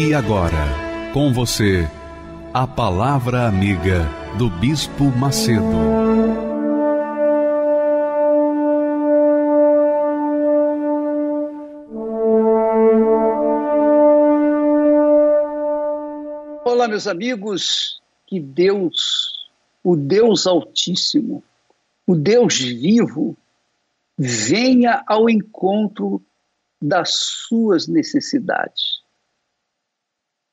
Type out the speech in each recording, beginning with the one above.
E agora, com você, a Palavra Amiga do Bispo Macedo. Olá, meus amigos, que Deus, o Deus Altíssimo, o Deus vivo, venha ao encontro das suas necessidades.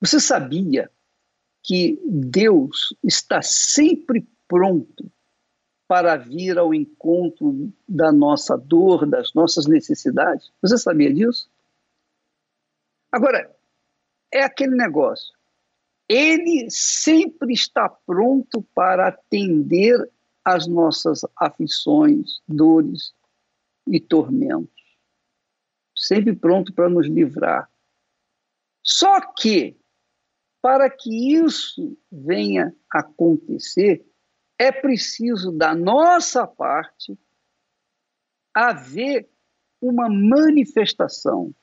Você sabia que Deus está sempre pronto para vir ao encontro da nossa dor, das nossas necessidades? Você sabia disso? Agora, é aquele negócio. Ele sempre está pronto para atender às nossas aflições, dores e tormentos. Sempre pronto para nos livrar. Só que para que isso venha acontecer, é preciso, da nossa parte, haver uma manifestação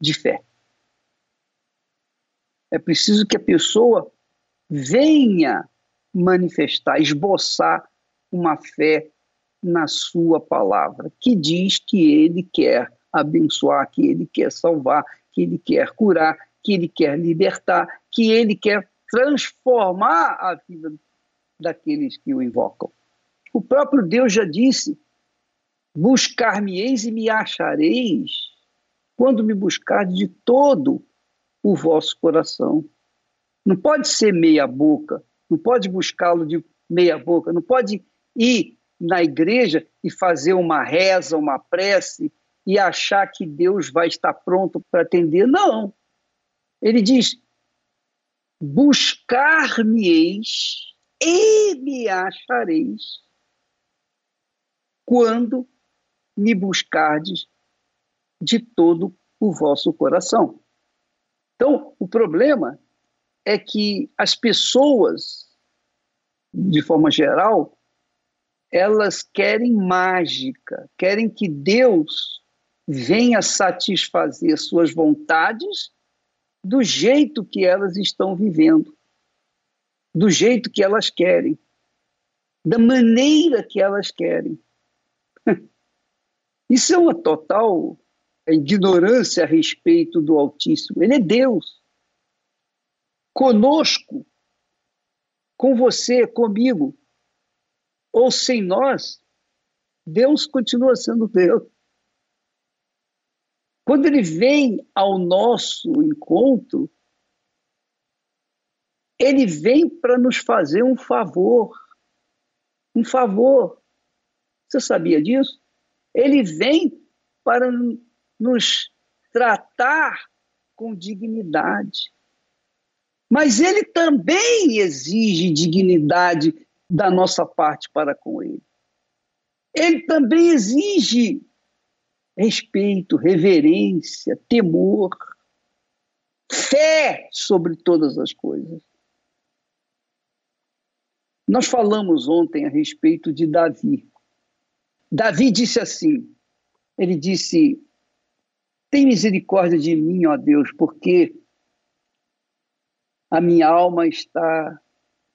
de fé. É preciso que a pessoa venha manifestar, esboçar uma fé na sua palavra, que diz que ele quer abençoar, que ele quer salvar, que ele quer curar, que ele quer libertar, que ele quer transformar a vida daqueles que o invocam. O próprio Deus já disse: Buscar-me-eis e me achareis, quando me buscar de todo o vosso coração. Não pode ser meia-boca, não pode buscá-lo de meia-boca, não pode ir na igreja e fazer uma reza, uma prece e achar que Deus vai estar pronto para atender. Não. Ele diz: Buscar-me-eis e me achareis quando me buscardes de todo o vosso coração. Então, o problema é que as pessoas, de forma geral, elas querem mágica, querem que Deus venha satisfazer suas vontades do jeito que elas estão vivendo, do jeito que elas querem, da maneira que elas querem. Isso é uma total ignorância a respeito do Altíssimo. Ele é Deus. Conosco, com você, comigo, ou sem nós, Deus continua sendo Deus. Quando ele vem ao nosso encontro, ele vem para nos fazer um favor. Um favor. Você sabia disso? Ele vem para nos tratar com dignidade. Mas ele também exige dignidade da nossa parte para com ele. Ele também exige respeito, reverência, temor, fé sobre todas as coisas. Nós falamos ontem a respeito de Davi. Davi disse assim: ele disse, tem misericórdia de mim, ó Deus, porque a minha alma está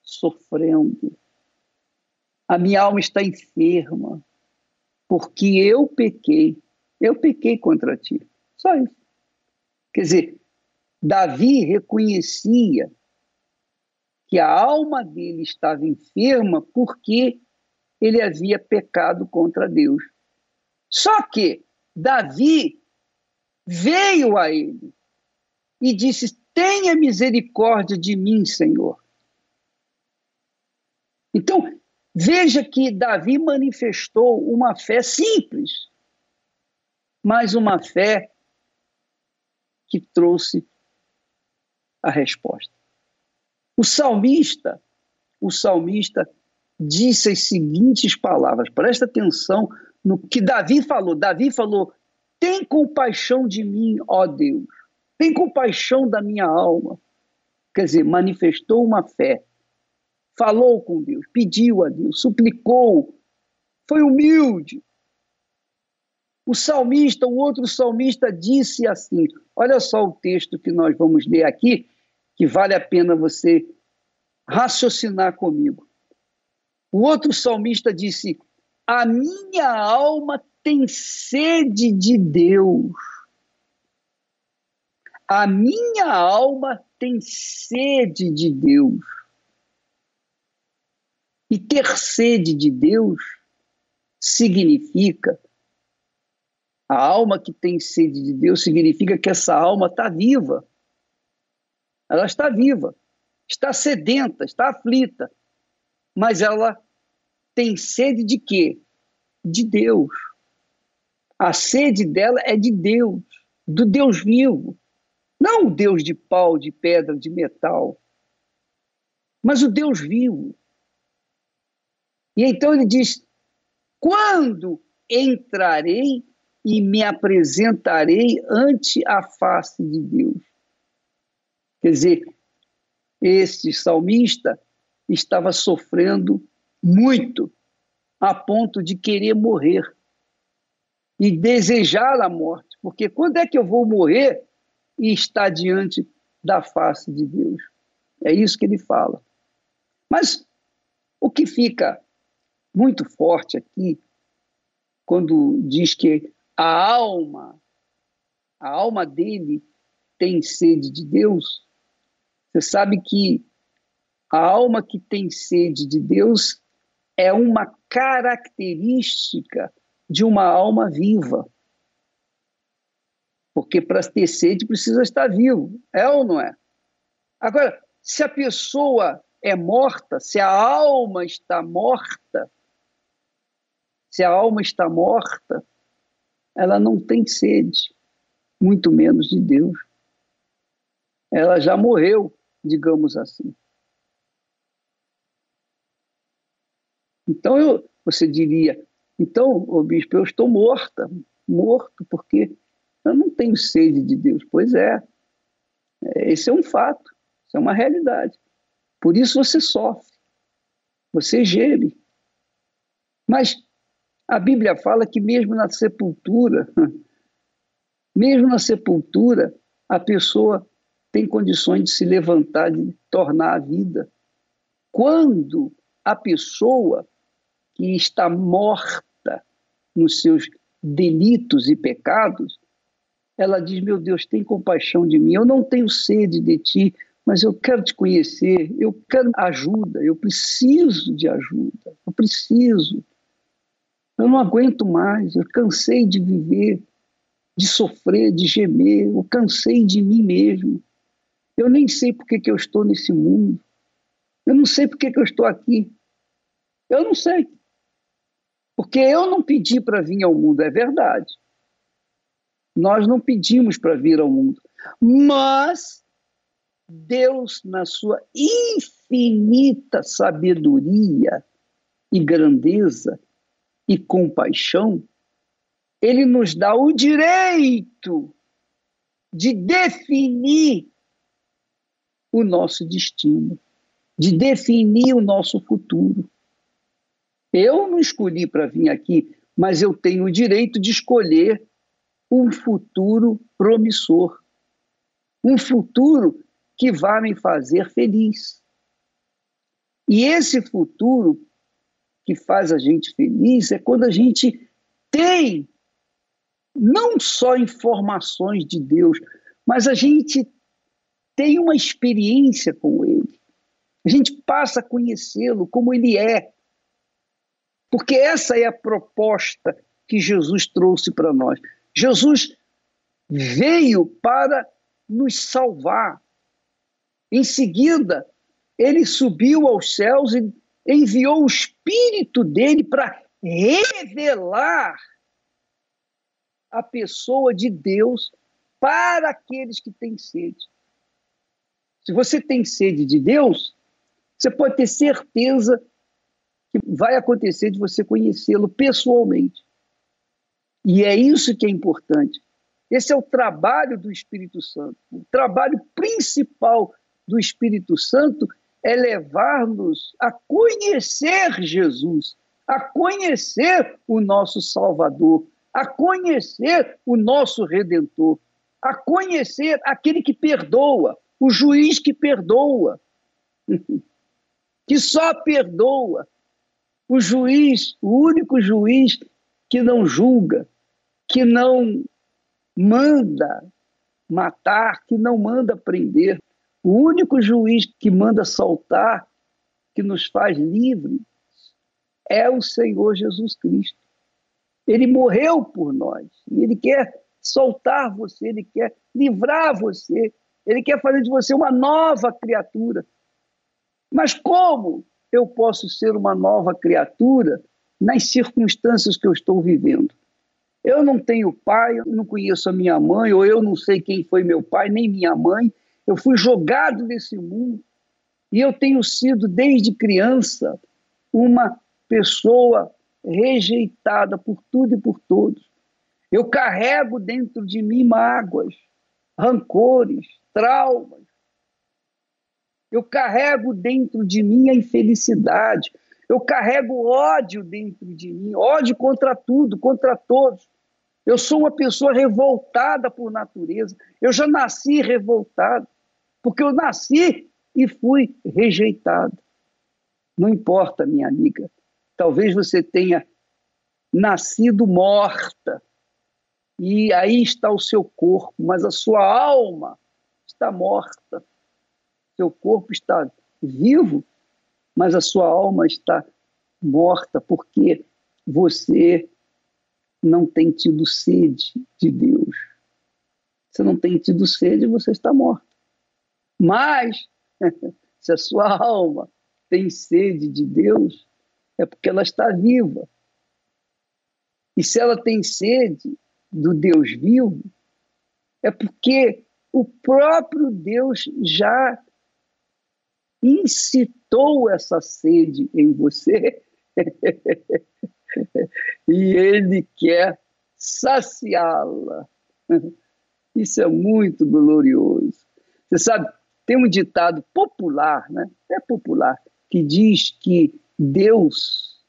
sofrendo, a minha alma está enferma, porque eu pequei eu pequei contra ti. Só isso. Quer dizer, Davi reconhecia que a alma dele estava enferma porque ele havia pecado contra Deus. Só que Davi veio a ele e disse: Tenha misericórdia de mim, Senhor. Então, veja que Davi manifestou uma fé simples mas uma fé que trouxe a resposta. O salmista, o salmista disse as seguintes palavras. Presta atenção no que Davi falou. Davi falou: "Tem compaixão de mim, ó Deus. Tem compaixão da minha alma." Quer dizer, manifestou uma fé. Falou com Deus, pediu a Deus, suplicou, foi humilde. O salmista, o outro salmista disse assim: olha só o texto que nós vamos ler aqui, que vale a pena você raciocinar comigo. O outro salmista disse: A minha alma tem sede de Deus. A minha alma tem sede de Deus. E ter sede de Deus significa a alma que tem sede de Deus significa que essa alma está viva. Ela está viva, está sedenta, está aflita, mas ela tem sede de quê? De Deus. A sede dela é de Deus, do Deus vivo. Não o Deus de pau, de pedra, de metal, mas o Deus vivo. E então ele diz: quando entrarei e me apresentarei ante a face de Deus. Quer dizer, este salmista estava sofrendo muito, a ponto de querer morrer e desejar a morte, porque quando é que eu vou morrer e estar diante da face de Deus? É isso que ele fala. Mas o que fica muito forte aqui, quando diz que a alma, a alma dele tem sede de Deus, você sabe que a alma que tem sede de Deus é uma característica de uma alma viva. Porque para ter sede precisa estar vivo, é ou não é? Agora, se a pessoa é morta, se a alma está morta, se a alma está morta, ela não tem sede, muito menos de Deus. Ela já morreu, digamos assim. Então eu, você diria, então, o bispo, eu estou morta, morto, porque eu não tenho sede de Deus. Pois é, esse é um fato, isso é uma realidade. Por isso você sofre, você geme. Mas a Bíblia fala que mesmo na sepultura, mesmo na sepultura, a pessoa tem condições de se levantar, de tornar a vida. Quando a pessoa que está morta nos seus delitos e pecados, ela diz: Meu Deus, tem compaixão de mim. Eu não tenho sede de ti, mas eu quero te conhecer. Eu quero ajuda. Eu preciso de ajuda. Eu preciso. Eu não aguento mais, eu cansei de viver, de sofrer, de gemer, eu cansei de mim mesmo. Eu nem sei por que, que eu estou nesse mundo. Eu não sei por que, que eu estou aqui. Eu não sei. Porque eu não pedi para vir ao mundo, é verdade. Nós não pedimos para vir ao mundo. Mas Deus, na sua infinita sabedoria e grandeza, e compaixão, ele nos dá o direito de definir o nosso destino, de definir o nosso futuro. Eu não escolhi para vir aqui, mas eu tenho o direito de escolher um futuro promissor, um futuro que vai me fazer feliz. E esse futuro que faz a gente feliz é quando a gente tem não só informações de Deus, mas a gente tem uma experiência com Ele. A gente passa a conhecê-lo como Ele é. Porque essa é a proposta que Jesus trouxe para nós. Jesus veio para nos salvar. Em seguida, ele subiu aos céus e enviou o Espírito dele para revelar a pessoa de Deus para aqueles que têm sede. Se você tem sede de Deus, você pode ter certeza que vai acontecer de você conhecê-lo pessoalmente. E é isso que é importante. Esse é o trabalho do Espírito Santo. O trabalho principal do Espírito Santo é levar-nos a conhecer Jesus, a conhecer o nosso Salvador, a conhecer o nosso Redentor, a conhecer aquele que perdoa, o juiz que perdoa, que só perdoa, o juiz, o único juiz que não julga, que não manda matar, que não manda prender. O único juiz que manda soltar, que nos faz livres, é o Senhor Jesus Cristo. Ele morreu por nós e ele quer soltar você, ele quer livrar você, ele quer fazer de você uma nova criatura. Mas como eu posso ser uma nova criatura nas circunstâncias que eu estou vivendo? Eu não tenho pai, eu não conheço a minha mãe, ou eu não sei quem foi meu pai, nem minha mãe. Eu fui jogado nesse mundo e eu tenho sido, desde criança, uma pessoa rejeitada por tudo e por todos. Eu carrego dentro de mim mágoas, rancores, traumas. Eu carrego dentro de mim a infelicidade. Eu carrego ódio dentro de mim, ódio contra tudo, contra todos. Eu sou uma pessoa revoltada por natureza. Eu já nasci revoltado, porque eu nasci e fui rejeitado. Não importa, minha amiga. Talvez você tenha nascido morta, e aí está o seu corpo, mas a sua alma está morta. Seu corpo está vivo, mas a sua alma está morta, porque você não tem tido sede de Deus. Você não tem tido sede, você está morto. Mas, se a sua alma tem sede de Deus, é porque ela está viva. E se ela tem sede do Deus vivo, é porque o próprio Deus já incitou essa sede em você e ele quer saciá-la. Isso é muito glorioso. Você sabe, tem um ditado popular, né? É popular, que diz que Deus,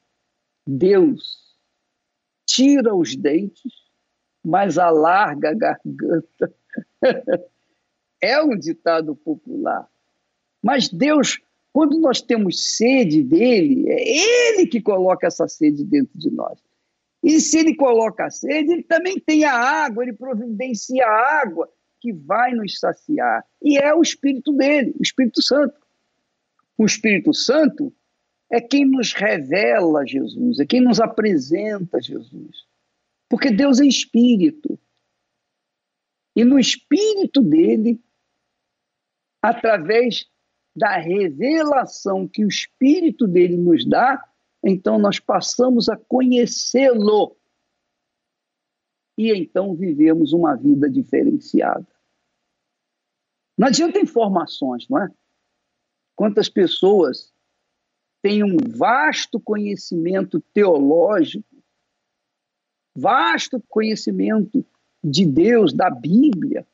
Deus tira os dentes, mas alarga a garganta. é um ditado popular. Mas Deus quando nós temos sede dele, é ele que coloca essa sede dentro de nós. E se ele coloca a sede, ele também tem a água, ele providencia a água que vai nos saciar. E é o Espírito dele, o Espírito Santo. O Espírito Santo é quem nos revela Jesus, é quem nos apresenta Jesus. Porque Deus é Espírito. E no Espírito dele, através da revelação que o Espírito dele nos dá, então nós passamos a conhecê-lo. E então vivemos uma vida diferenciada. Não adianta informações, não é? Quantas pessoas têm um vasto conhecimento teológico, vasto conhecimento de Deus, da Bíblia,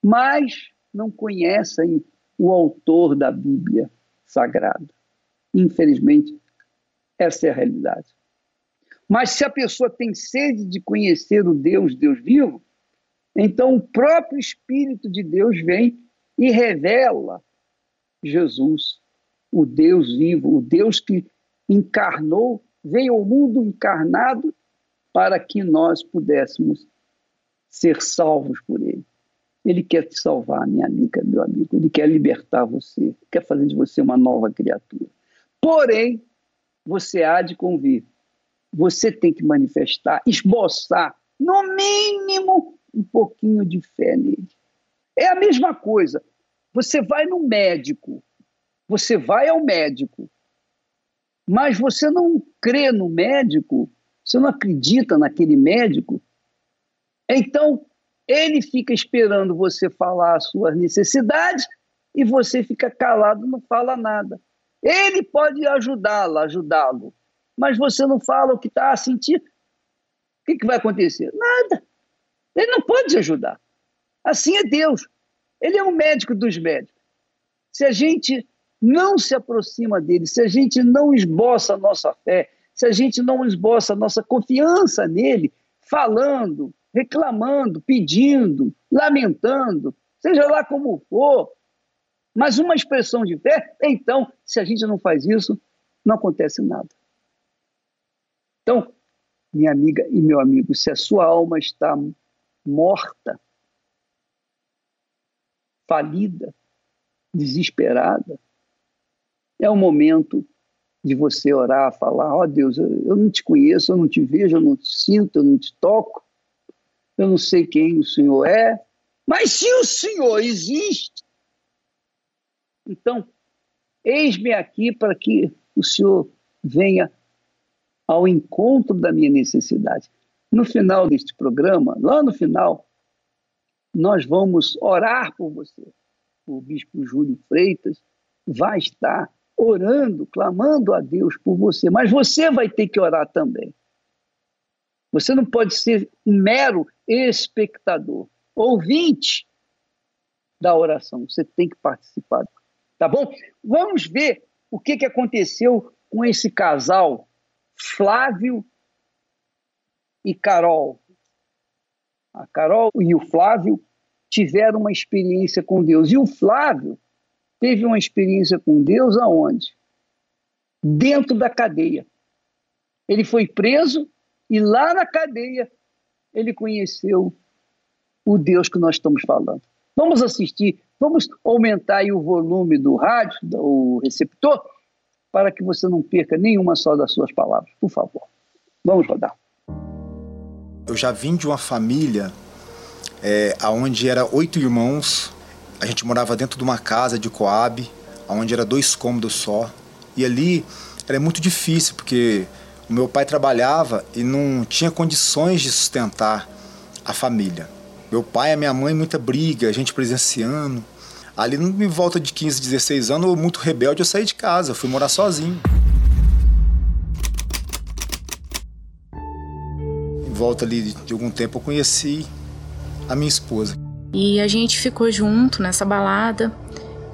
mas não conhecem o autor da Bíblia Sagrada. Infelizmente, essa é a realidade. Mas se a pessoa tem sede de conhecer o Deus, Deus vivo, então o próprio Espírito de Deus vem e revela Jesus, o Deus vivo, o Deus que encarnou, veio ao mundo encarnado para que nós pudéssemos ser salvos por ele. Ele quer te salvar, minha amiga, meu amigo. Ele quer libertar você, quer fazer de você uma nova criatura. Porém, você há de convir. Você tem que manifestar, esboçar, no mínimo, um pouquinho de fé nele. É a mesma coisa. Você vai no médico, você vai ao médico, mas você não crê no médico, você não acredita naquele médico, então Ele fica esperando você falar as suas necessidades e você fica calado, não fala nada. Ele pode ajudá-lo, ajudá-lo, mas você não fala o que está a sentir. O que, que vai acontecer? Nada. Ele não pode te ajudar. Assim é Deus. Ele é o médico dos médicos. Se a gente não se aproxima dele, se a gente não esboça a nossa fé, se a gente não esboça a nossa confiança nele, falando, reclamando, pedindo, lamentando, seja lá como for, mas uma expressão de fé, então, se a gente não faz isso, não acontece nada. Então, minha amiga e meu amigo, se a sua alma está morta, falida, desesperada, é o momento de você orar, falar: Ó oh, Deus, eu não te conheço, eu não te vejo, eu não te sinto, eu não te toco, eu não sei quem o Senhor é, mas se o Senhor existe, então, eis-me aqui para que o Senhor venha ao encontro da minha necessidade. No final deste programa, lá no final, nós vamos orar por você. O bispo Júlio Freitas vai estar orando, clamando a Deus por você, mas você vai ter que orar também. Você não pode ser um mero espectador, ouvinte da oração. Você tem que participar. Tá bom? Vamos ver o que, que aconteceu com esse casal, Flávio e Carol. A Carol e o Flávio tiveram uma experiência com Deus. E o Flávio teve uma experiência com Deus aonde? Dentro da cadeia. Ele foi preso e lá na cadeia ele conheceu o Deus que nós estamos falando. Vamos assistir, vamos aumentar o volume do rádio, do receptor, para que você não perca nenhuma só das suas palavras, por favor. Vamos rodar. Eu já vim de uma família é, onde era oito irmãos a gente morava dentro de uma casa de Coab, onde era dois cômodos só. E ali era muito difícil, porque o meu pai trabalhava e não tinha condições de sustentar a família. Meu pai e a minha mãe, muita briga, a gente presenciando. Ali, em volta de 15, 16 anos, eu, muito rebelde, eu saí de casa, eu fui morar sozinho. Em volta ali de algum tempo, eu conheci a minha esposa. E a gente ficou junto nessa balada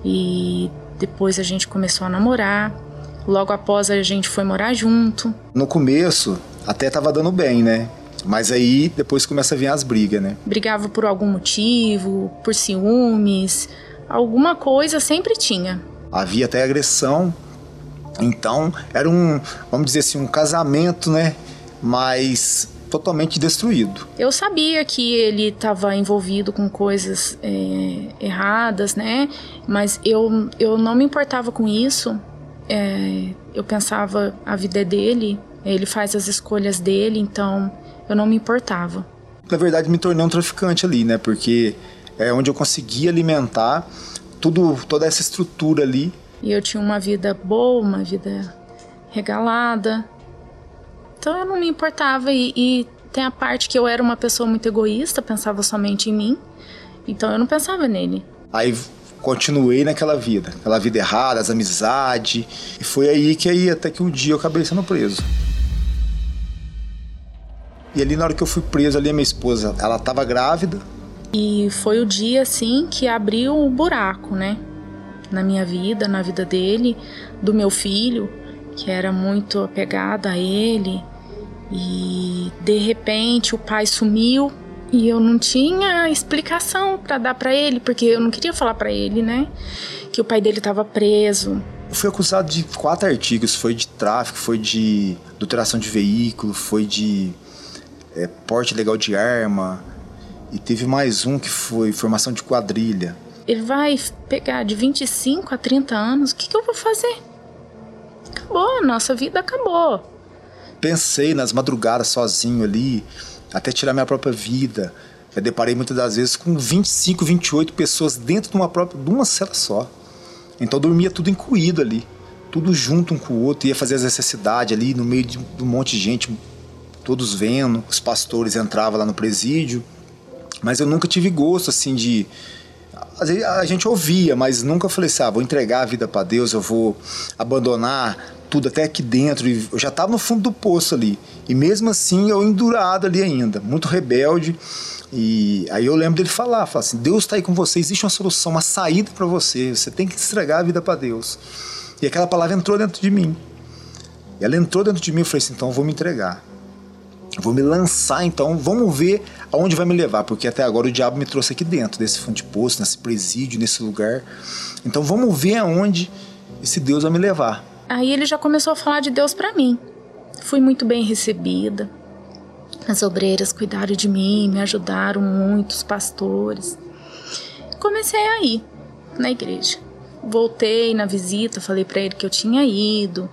e depois a gente começou a namorar. Logo após a gente foi morar junto. No começo até tava dando bem, né? Mas aí depois começa a vir as brigas, né? Brigava por algum motivo, por ciúmes, alguma coisa sempre tinha. Havia até agressão. Então, era um, vamos dizer assim, um casamento, né? Mas totalmente destruído. Eu sabia que ele estava envolvido com coisas é, erradas, né? Mas eu, eu não me importava com isso. É, eu pensava a vida é dele, ele faz as escolhas dele, então eu não me importava. Na verdade, me tornei um traficante ali, né? Porque é onde eu conseguia alimentar tudo, toda essa estrutura ali. E eu tinha uma vida boa, uma vida regalada, então eu não me importava e, e tem a parte que eu era uma pessoa muito egoísta, pensava somente em mim. Então eu não pensava nele. Aí continuei naquela vida, aquela vida errada, as amizades. E foi aí que aí até que um dia eu acabei sendo preso. E ali na hora que eu fui preso ali a minha esposa, ela estava grávida. E foi o dia assim que abriu um buraco, né? Na minha vida, na vida dele, do meu filho, que era muito apegada a ele. E de repente o pai sumiu e eu não tinha explicação para dar para ele, porque eu não queria falar para ele, né, que o pai dele estava preso. Eu fui acusado de quatro artigos, foi de tráfico, foi de adulteração de veículo, foi de é, porte legal de arma e teve mais um que foi formação de quadrilha. Ele vai pegar de 25 a 30 anos, o que, que eu vou fazer? Acabou, nossa vida acabou pensei nas madrugadas sozinho ali, até tirar minha própria vida. Eu deparei muitas das vezes com 25, 28 pessoas dentro de uma própria, de uma cela só. Então dormia tudo incluído ali, tudo junto um com o outro, ia fazer as necessidades ali no meio de um monte de gente, todos vendo. Os pastores entravam lá no presídio, Mas eu nunca tive gosto assim de a gente ouvia, mas nunca falei assim, ah, vou entregar a vida para Deus, eu vou abandonar tudo até aqui dentro. Eu já estava no fundo do poço ali. E mesmo assim eu endurado ali ainda, muito rebelde. E aí eu lembro dele falar, falar assim, Deus está aí com você, existe uma solução, uma saída para você, você tem que entregar a vida para Deus. E aquela palavra entrou dentro de mim. E ela entrou dentro de mim e eu falei assim, então eu vou me entregar. Vou me lançar então, vamos ver aonde vai me levar, porque até agora o diabo me trouxe aqui dentro desse fundo de poço, nesse presídio, nesse lugar. Então vamos ver aonde esse Deus vai me levar. Aí ele já começou a falar de Deus para mim. Fui muito bem recebida. As obreiras cuidaram de mim, me ajudaram muito, os pastores. Comecei a ir na igreja. Voltei na visita, falei para ele que eu tinha ido,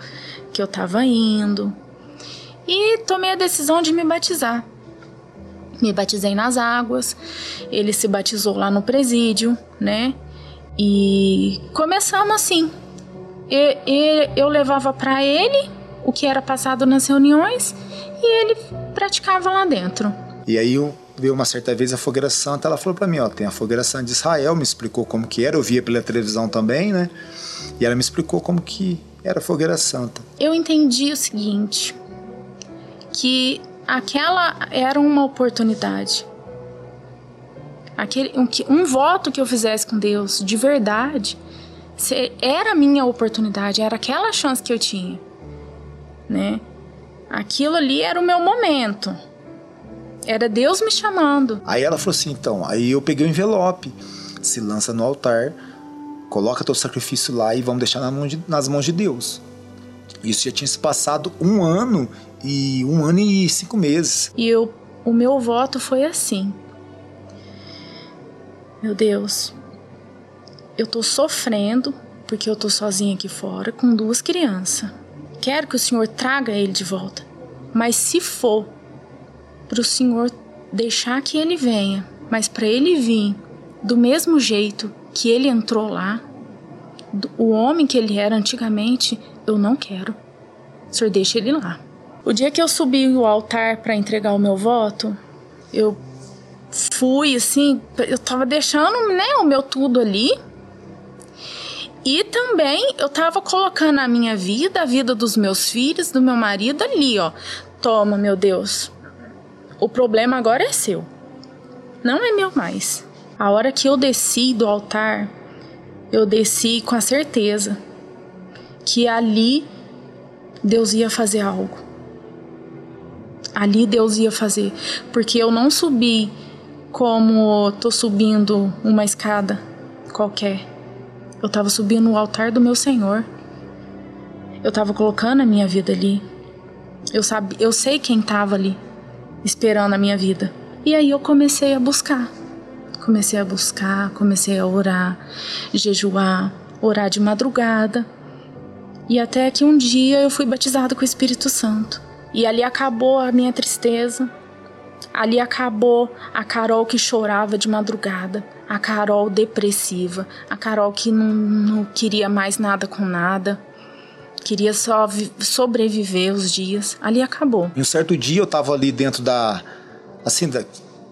que eu tava indo e tomei a decisão de me batizar. Me batizei nas águas, ele se batizou lá no presídio, né? E começamos assim. E, e eu levava para ele o que era passado nas reuniões e ele praticava lá dentro. E aí veio uma certa vez a fogueira santa, ela falou para mim, ó, tem a fogueira santa de Israel, me explicou como que era, eu via pela televisão também, né? E ela me explicou como que era a fogueira santa. Eu entendi o seguinte, que aquela era uma oportunidade. Aquele, um, um voto que eu fizesse com Deus de verdade era a minha oportunidade, era aquela chance que eu tinha, né? Aquilo ali era o meu momento. Era Deus me chamando. Aí ela falou assim, então, aí eu peguei o envelope, se lança no altar, coloca teu sacrifício lá e vamos deixar de, nas mãos de Deus. Isso já tinha se passado um ano e um ano e cinco meses. E eu, o meu voto foi assim. Meu Deus, eu tô sofrendo porque eu tô sozinha aqui fora com duas crianças. Quero que o Senhor traga ele de volta. Mas se for para o Senhor deixar que ele venha, mas para ele vir do mesmo jeito que ele entrou lá, o homem que ele era antigamente, eu não quero. O Senhor deixa ele lá. O dia que eu subi o altar para entregar o meu voto, eu fui assim, eu tava deixando, né, o meu tudo ali. E também eu tava colocando a minha vida, a vida dos meus filhos, do meu marido ali, ó. Toma, meu Deus. O problema agora é seu. Não é meu mais. A hora que eu desci do altar, eu desci com a certeza que ali Deus ia fazer algo ali Deus ia fazer, porque eu não subi como tô subindo uma escada qualquer. Eu estava subindo o altar do meu Senhor. Eu estava colocando a minha vida ali. Eu sabe, eu sei quem estava ali esperando a minha vida. E aí eu comecei a buscar. Comecei a buscar, comecei a orar, jejuar, orar de madrugada. E até que um dia eu fui batizado com o Espírito Santo. E ali acabou a minha tristeza. Ali acabou a Carol que chorava de madrugada, a Carol depressiva, a Carol que não, não queria mais nada com nada, queria só sobreviver os dias. Ali acabou. Um certo dia eu tava ali dentro da. Assim, da,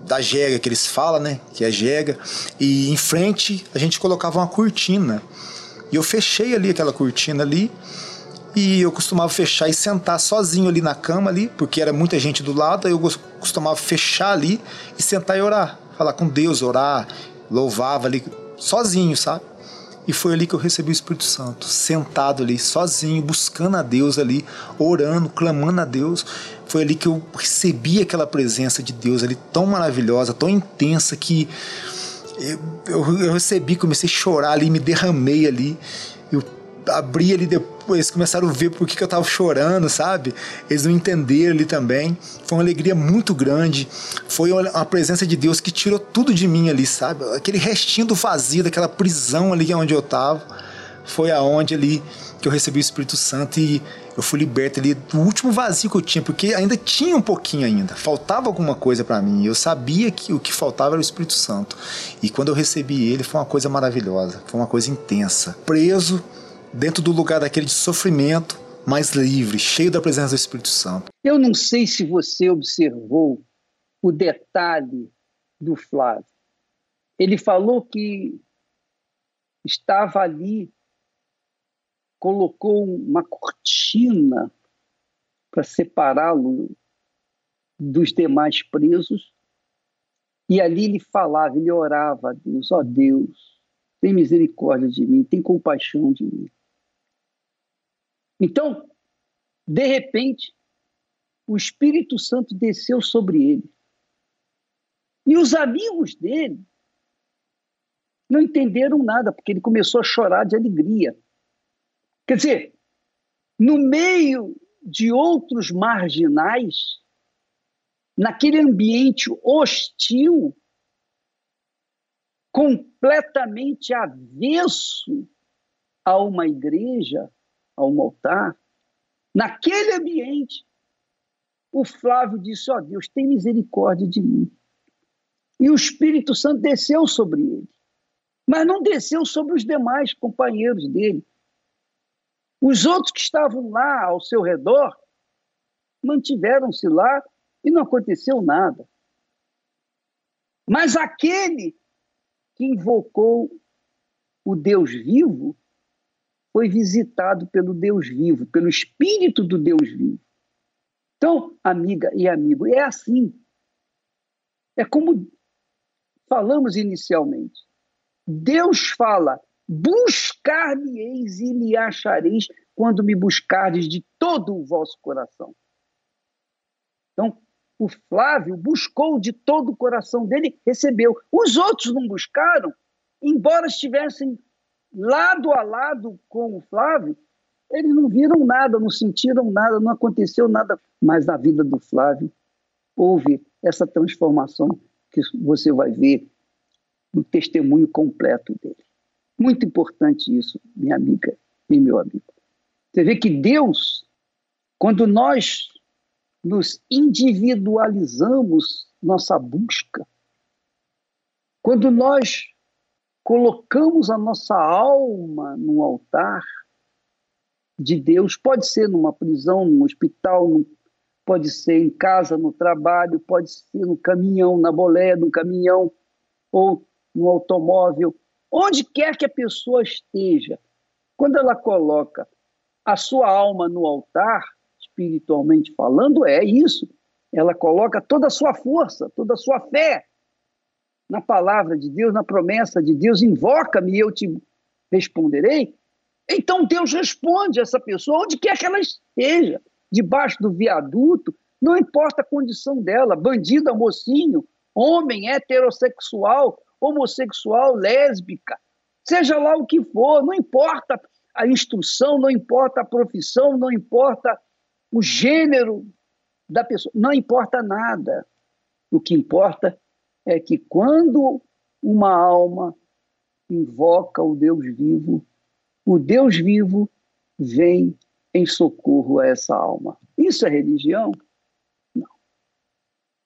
da jega que eles falam, né? Que é jega. E em frente a gente colocava uma cortina. E eu fechei ali aquela cortina ali. E eu costumava fechar e sentar sozinho ali na cama ali, porque era muita gente do lado, aí eu costumava fechar ali e sentar e orar, falar com Deus, orar, louvava ali sozinho, sabe? E foi ali que eu recebi o Espírito Santo, sentado ali, sozinho, buscando a Deus ali, orando, clamando a Deus. Foi ali que eu recebi aquela presença de Deus ali tão maravilhosa, tão intensa que eu, eu, eu recebi, comecei a chorar ali, me derramei ali. Abri ali depois, começaram a ver por que, que eu tava chorando, sabe? Eles não entenderam ali também. Foi uma alegria muito grande. Foi uma presença de Deus que tirou tudo de mim ali, sabe? Aquele restinho do vazio, daquela prisão ali onde eu tava. Foi aonde ali que eu recebi o Espírito Santo e eu fui liberto ali do último vazio que eu tinha, porque ainda tinha um pouquinho ainda, faltava alguma coisa para mim. Eu sabia que o que faltava era o Espírito Santo. E quando eu recebi ele, foi uma coisa maravilhosa, foi uma coisa intensa. Preso dentro do lugar daquele de sofrimento, mais livre, cheio da presença do Espírito Santo. Eu não sei se você observou o detalhe do Flávio. Ele falou que estava ali, colocou uma cortina para separá-lo dos demais presos, e ali ele falava, ele orava a Deus: ó oh Deus, tem misericórdia de mim, tem compaixão de mim. Então, de repente, o Espírito Santo desceu sobre ele. E os amigos dele não entenderam nada, porque ele começou a chorar de alegria. Quer dizer, no meio de outros marginais, naquele ambiente hostil, completamente avesso a uma igreja, a um altar, naquele ambiente, o Flávio disse: Ó oh, Deus, tem misericórdia de mim. E o Espírito Santo desceu sobre ele. Mas não desceu sobre os demais companheiros dele. Os outros que estavam lá ao seu redor mantiveram-se lá e não aconteceu nada. Mas aquele que invocou o Deus vivo foi visitado pelo Deus vivo, pelo Espírito do Deus vivo. Então, amiga e amigo, é assim. É como falamos inicialmente. Deus fala: buscar-me-eis e me achareis quando me buscardes de todo o vosso coração. Então, o Flávio buscou de todo o coração dele, recebeu. Os outros não buscaram, embora estivessem lado a lado com o Flávio, eles não viram nada, não sentiram nada, não aconteceu nada. Mas na vida do Flávio houve essa transformação que você vai ver no testemunho completo dele. Muito importante isso, minha amiga e meu amigo. Você vê que Deus, quando nós nos individualizamos nossa busca, quando nós colocamos a nossa alma no altar de Deus, pode ser numa prisão, num hospital, num, pode ser em casa, no trabalho, pode ser no caminhão, na boleia no caminhão ou no automóvel, onde quer que a pessoa esteja, quando ela coloca a sua alma no altar, espiritualmente falando, é isso. Ela coloca toda a sua força, toda a sua fé na palavra de Deus, na promessa de Deus, invoca-me e eu te responderei. Então Deus responde a essa pessoa, onde quer que ela esteja, debaixo do viaduto, não importa a condição dela, bandido, mocinho, homem, heterossexual, homossexual, lésbica, seja lá o que for, não importa a instrução, não importa a profissão, não importa o gênero da pessoa, não importa nada. O que importa é que quando uma alma invoca o Deus vivo, o Deus vivo vem em socorro a essa alma. Isso é religião? Não.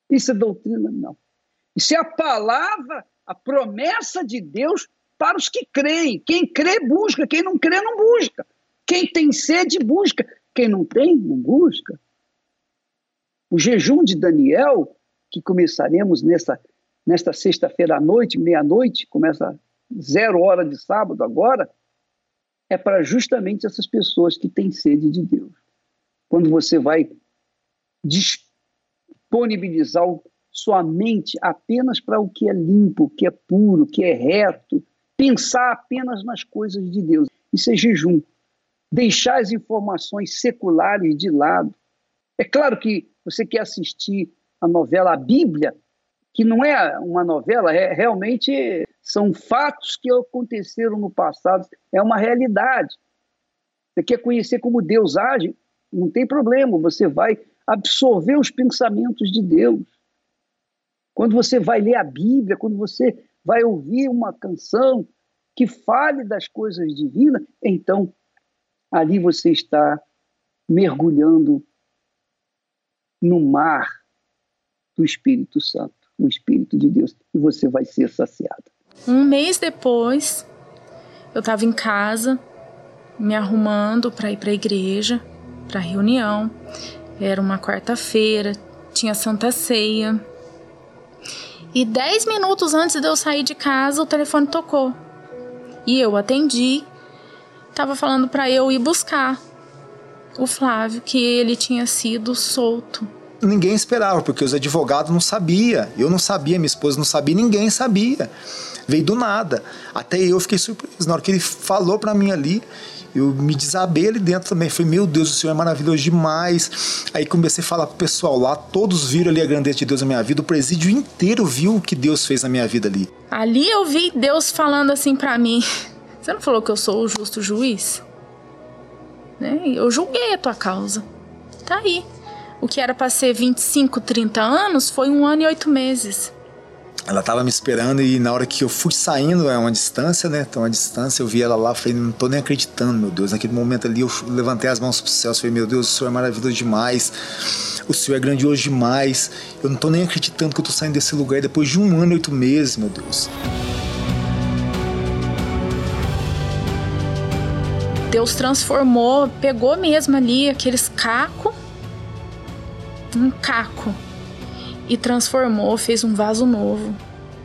Isso é doutrina? Não. Isso é a palavra, a promessa de Deus para os que creem. Quem crê, busca. Quem não crê, não busca. Quem tem sede, busca. Quem não tem, não busca. O jejum de Daniel, que começaremos nessa, nesta sexta-feira à noite, meia-noite, começa zero hora de sábado agora, é para justamente essas pessoas que têm sede de Deus. Quando você vai disponibilizar sua mente apenas para o que é limpo, que é puro, que é reto, pensar apenas nas coisas de Deus. Isso é jejum. Deixar as informações seculares de lado. É claro que você quer assistir a novela A Bíblia, que não é uma novela, é realmente são fatos que aconteceram no passado, é uma realidade. Você quer conhecer como Deus age? Não tem problema, você vai absorver os pensamentos de Deus. Quando você vai ler a Bíblia, quando você vai ouvir uma canção que fale das coisas divinas, então ali você está mergulhando no mar do Espírito Santo, o Espírito de Deus, e você vai ser saciado. Um mês depois, eu estava em casa, me arrumando para ir para a igreja, para reunião. Era uma quarta-feira, tinha Santa Ceia. E dez minutos antes de eu sair de casa, o telefone tocou. E eu atendi. Tava falando para eu ir buscar o Flávio, que ele tinha sido solto. Ninguém esperava, porque os advogados não sabiam. Eu não sabia, minha esposa não sabia, ninguém sabia. Veio do nada. Até eu fiquei surpreso. Na hora que ele falou para mim ali, eu me desabei ali dentro também. Falei, meu Deus, o Senhor é maravilhoso demais. Aí comecei a falar pro pessoal lá, todos viram ali a grandeza de Deus na minha vida, o presídio inteiro viu o que Deus fez na minha vida ali. Ali eu vi Deus falando assim para mim: Você não falou que eu sou o justo juiz? Né? Eu julguei a tua causa. Tá aí. O que era para ser 25, 30 anos foi um ano e oito meses ela estava me esperando e na hora que eu fui saindo, é uma distância, né? Então, uma distância, eu vi ela lá, falei, não tô nem acreditando, meu Deus. Naquele momento ali, eu levantei as mãos pro céu, falei, meu Deus, o Senhor é maravilhoso demais, o Senhor é grandioso demais. Eu não tô nem acreditando que eu tô saindo desse lugar depois de um ano e oito meses, meu Deus. Deus transformou, pegou mesmo ali aqueles cacos, um caco e transformou, fez um vaso novo.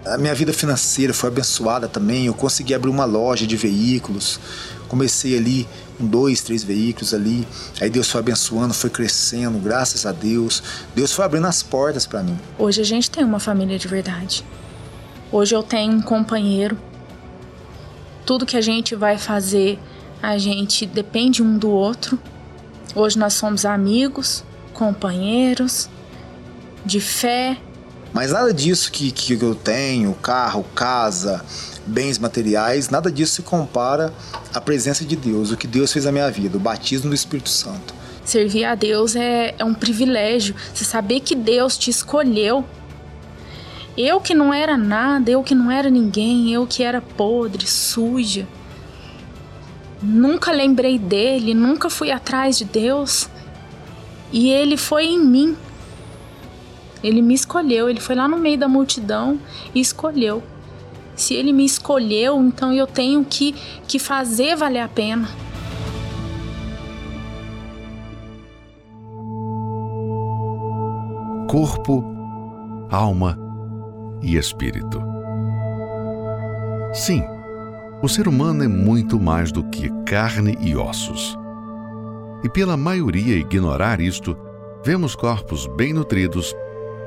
A minha vida financeira foi abençoada também. Eu consegui abrir uma loja de veículos. Comecei ali com dois, três veículos ali. Aí Deus foi abençoando, foi crescendo, graças a Deus. Deus foi abrindo as portas para mim. Hoje a gente tem uma família de verdade. Hoje eu tenho um companheiro. Tudo que a gente vai fazer, a gente depende um do outro. Hoje nós somos amigos, companheiros de fé. Mas nada disso que, que eu tenho, carro, casa, bens materiais, nada disso se compara à presença de Deus, o que Deus fez na minha vida, o batismo do Espírito Santo. Servir a Deus é, é um privilégio, você saber que Deus te escolheu. Eu que não era nada, eu que não era ninguém, eu que era podre, suja. Nunca lembrei dele, nunca fui atrás de Deus. E ele foi em mim ele me escolheu, ele foi lá no meio da multidão e escolheu. Se ele me escolheu, então eu tenho que, que fazer valer a pena. Corpo, alma e espírito. Sim, o ser humano é muito mais do que carne e ossos. E pela maioria ignorar isto, vemos corpos bem nutridos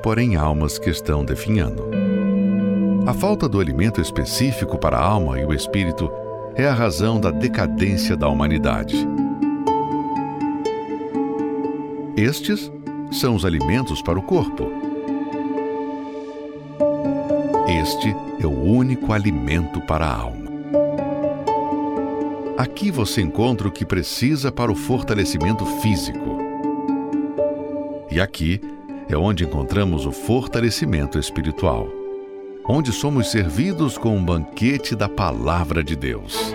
porém almas que estão definhando. A falta do alimento específico para a alma e o espírito é a razão da decadência da humanidade. Estes são os alimentos para o corpo. Este é o único alimento para a alma. Aqui você encontra o que precisa para o fortalecimento físico. E aqui é onde encontramos o fortalecimento espiritual, onde somos servidos com um banquete da Palavra de Deus.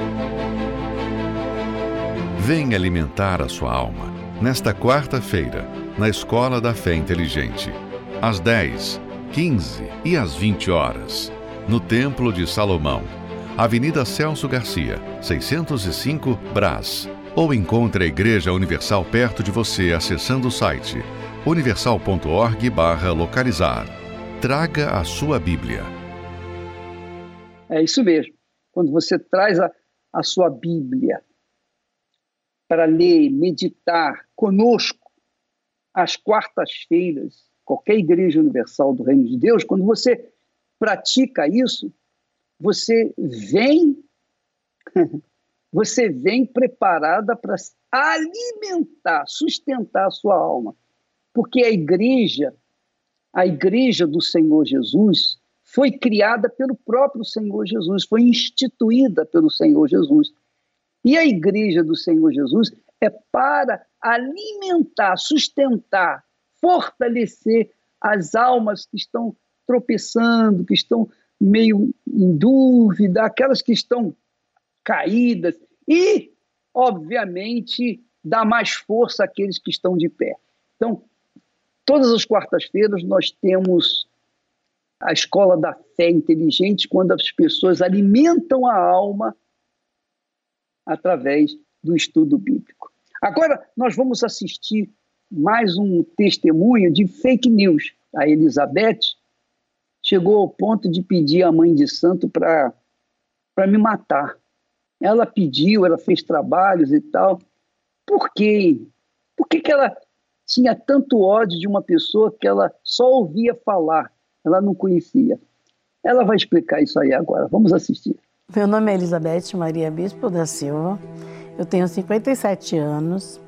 Venha alimentar a sua alma nesta quarta-feira, na Escola da Fé Inteligente, às 10, 15 e às 20 horas, no Templo de Salomão, Avenida Celso Garcia, 605 Brás. Ou encontre a Igreja Universal perto de você acessando o site universal.org/localizar. Traga a sua Bíblia. É isso mesmo. Quando você traz a, a sua Bíblia para ler, meditar conosco às quartas-feiras, qualquer igreja universal do Reino de Deus, quando você pratica isso, você vem você vem preparada para alimentar, sustentar a sua alma. Porque a igreja, a igreja do Senhor Jesus, foi criada pelo próprio Senhor Jesus, foi instituída pelo Senhor Jesus. E a igreja do Senhor Jesus é para alimentar, sustentar, fortalecer as almas que estão tropeçando, que estão meio em dúvida, aquelas que estão caídas e, obviamente, dar mais força àqueles que estão de pé. Então, Todas as quartas-feiras nós temos a escola da fé inteligente, quando as pessoas alimentam a alma através do estudo bíblico. Agora nós vamos assistir mais um testemunho de fake news. A Elizabeth chegou ao ponto de pedir à mãe de santo para me matar. Ela pediu, ela fez trabalhos e tal. Por quê? Por que, que ela tinha tanto ódio de uma pessoa que ela só ouvia falar, ela não conhecia? Ela vai explicar isso aí agora. Vamos assistir. Meu nome é Elizabeth Maria Bispo da Silva. Eu tenho 57 anos.